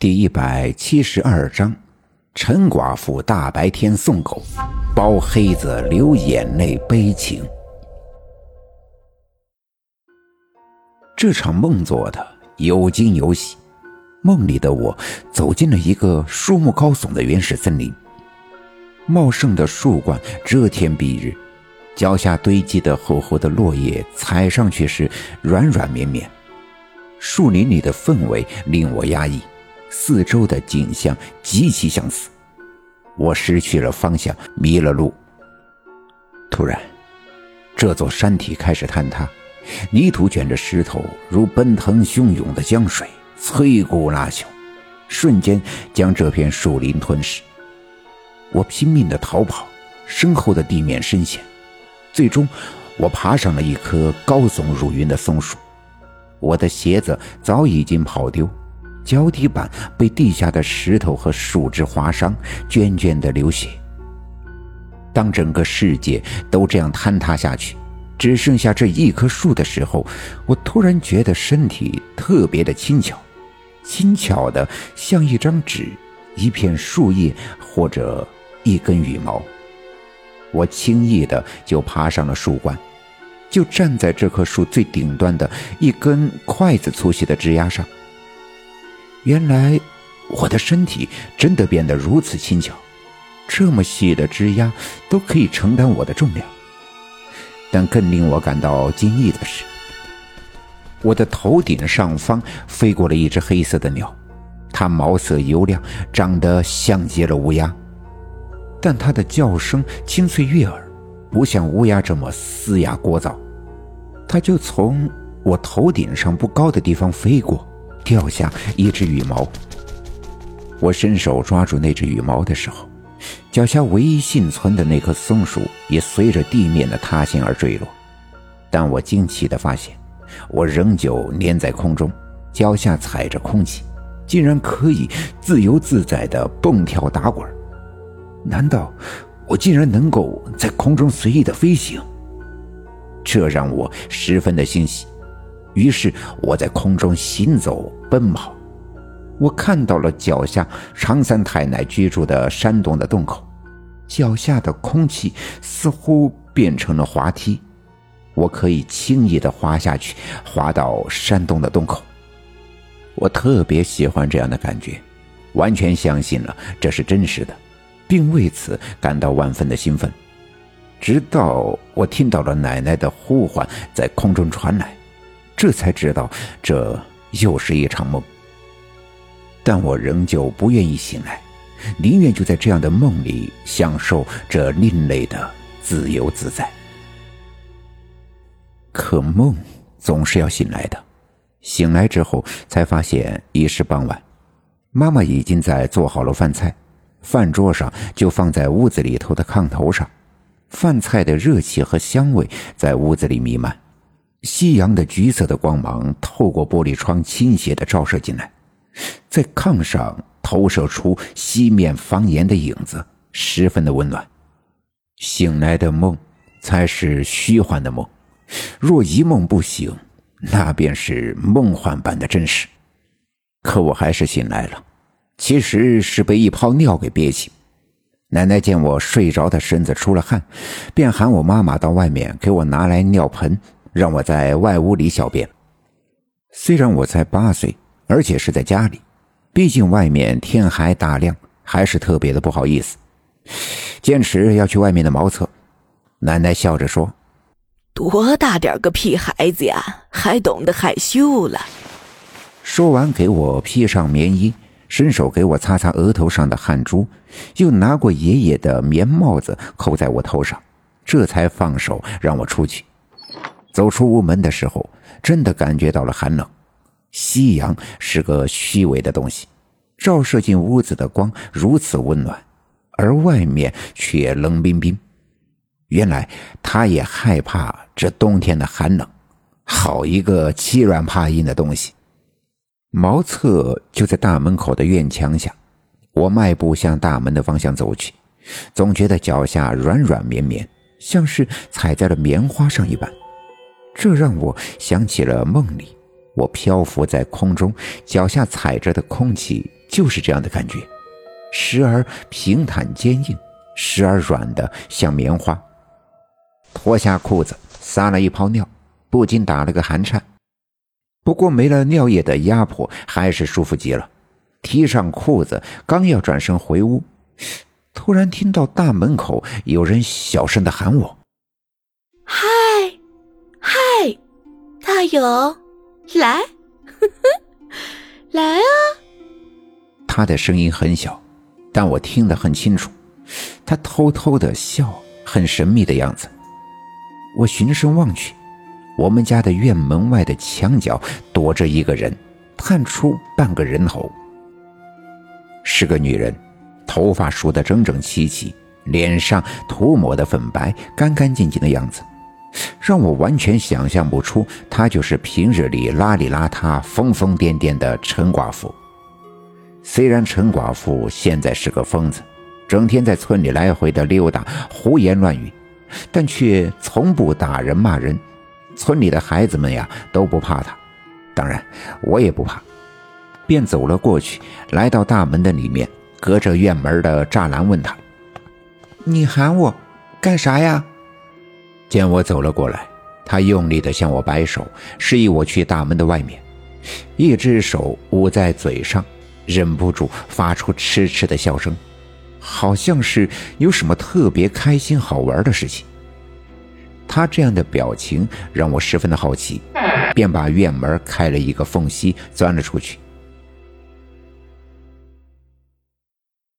第一百七十二章：陈寡妇大白天送狗，包黑子流眼泪悲情。这场梦做的有惊有喜。梦里的我走进了一个树木高耸的原始森林，茂盛的树冠遮天蔽日，脚下堆积的厚厚的落叶踩上去时软软绵绵。树林里的氛围令我压抑。四周的景象极其相似，我失去了方向，迷了路。突然，这座山体开始坍塌，泥土卷着石头，如奔腾汹涌的江水，摧枯拉朽，瞬间将这片树林吞噬。我拼命的逃跑，身后的地面深陷，最终，我爬上了一棵高耸入云的松树。我的鞋子早已经跑丢。脚底板被地下的石头和树枝划伤，涓涓的流血。当整个世界都这样坍塌下去，只剩下这一棵树的时候，我突然觉得身体特别的轻巧，轻巧的像一张纸、一片树叶或者一根羽毛。我轻易的就爬上了树冠，就站在这棵树最顶端的一根筷子粗细的枝丫上。原来，我的身体真的变得如此轻巧，这么细的枝丫都可以承担我的重量。但更令我感到惊异的是，我的头顶上方飞过了一只黑色的鸟，它毛色油亮，长得像极了乌鸦，但它的叫声清脆悦耳，不像乌鸦这么嘶哑聒噪。它就从我头顶上不高的地方飞过。掉下一只羽毛，我伸手抓住那只羽毛的时候，脚下唯一幸存的那棵松树也随着地面的塌陷而坠落。但我惊奇的发现，我仍旧粘在空中，脚下踩着空气，竟然可以自由自在的蹦跳打滚。难道我竟然能够在空中随意的飞行？这让我十分的欣喜。于是我在空中行走奔跑，我看到了脚下常三太奶居住的山洞的洞口，脚下的空气似乎变成了滑梯，我可以轻易的滑下去，滑到山洞的洞口。我特别喜欢这样的感觉，完全相信了这是真实的，并为此感到万分的兴奋。直到我听到了奶奶的呼唤在空中传来。这才知道，这又是一场梦。但我仍旧不愿意醒来，宁愿就在这样的梦里享受这另类的自由自在。可梦总是要醒来的，醒来之后才发现已是傍晚，妈妈已经在做好了饭菜，饭桌上就放在屋子里头的炕头上，饭菜的热气和香味在屋子里弥漫。夕阳的橘色的光芒透过玻璃窗倾斜的照射进来，在炕上投射出西面房檐的影子，十分的温暖。醒来的梦才是虚幻的梦，若一梦不醒，那便是梦幻般的真实。可我还是醒来了，其实是被一泡尿给憋醒。奶奶见我睡着的身子出了汗，便喊我妈妈到外面给我拿来尿盆。让我在外屋里小便。虽然我才八岁，而且是在家里，毕竟外面天还大亮，还是特别的不好意思，坚持要去外面的茅厕。奶奶笑着说：“多大点个屁孩子呀，还懂得害羞了。”说完，给我披上棉衣，伸手给我擦擦额头上的汗珠，又拿过爷爷的棉帽子扣在我头上，这才放手让我出去。走出屋门的时候，真的感觉到了寒冷。夕阳是个虚伪的东西，照射进屋子的光如此温暖，而外面却冷冰冰。原来他也害怕这冬天的寒冷。好一个欺软怕硬的东西！茅厕就在大门口的院墙下，我迈步向大门的方向走去，总觉得脚下软软绵绵，像是踩在了棉花上一般。这让我想起了梦里我漂浮在空中，脚下踩着的空气就是这样的感觉，时而平坦坚硬，时而软的像棉花。脱下裤子，撒了一泡尿，不禁打了个寒颤。不过没了尿液的压迫，还是舒服极了。提上裤子，刚要转身回屋，突然听到大门口有人小声的喊我：“大勇，来，呵呵，来啊！”他的声音很小，但我听得很清楚。他偷偷的笑，很神秘的样子。我循声望去，我们家的院门外的墙角躲着一个人，探出半个人头。是个女人，头发梳得整整齐齐，脸上涂抹的粉白，干干净净的样子，让我完全想象不出她就是平日里邋里邋遢、疯疯癫癫的陈寡妇。虽然陈寡妇现在是个疯子，整天在村里来回的溜达，胡言乱语。但却从不打人骂人，村里的孩子们呀都不怕他，当然我也不怕，便走了过去，来到大门的里面，隔着院门的栅栏问他：“你喊我干啥呀？”见我走了过来，他用力的向我摆手，示意我去大门的外面，一只手捂在嘴上，忍不住发出痴痴的笑声。好像是有什么特别开心好玩的事情。他这样的表情让我十分的好奇，便把院门开了一个缝隙，钻了出去。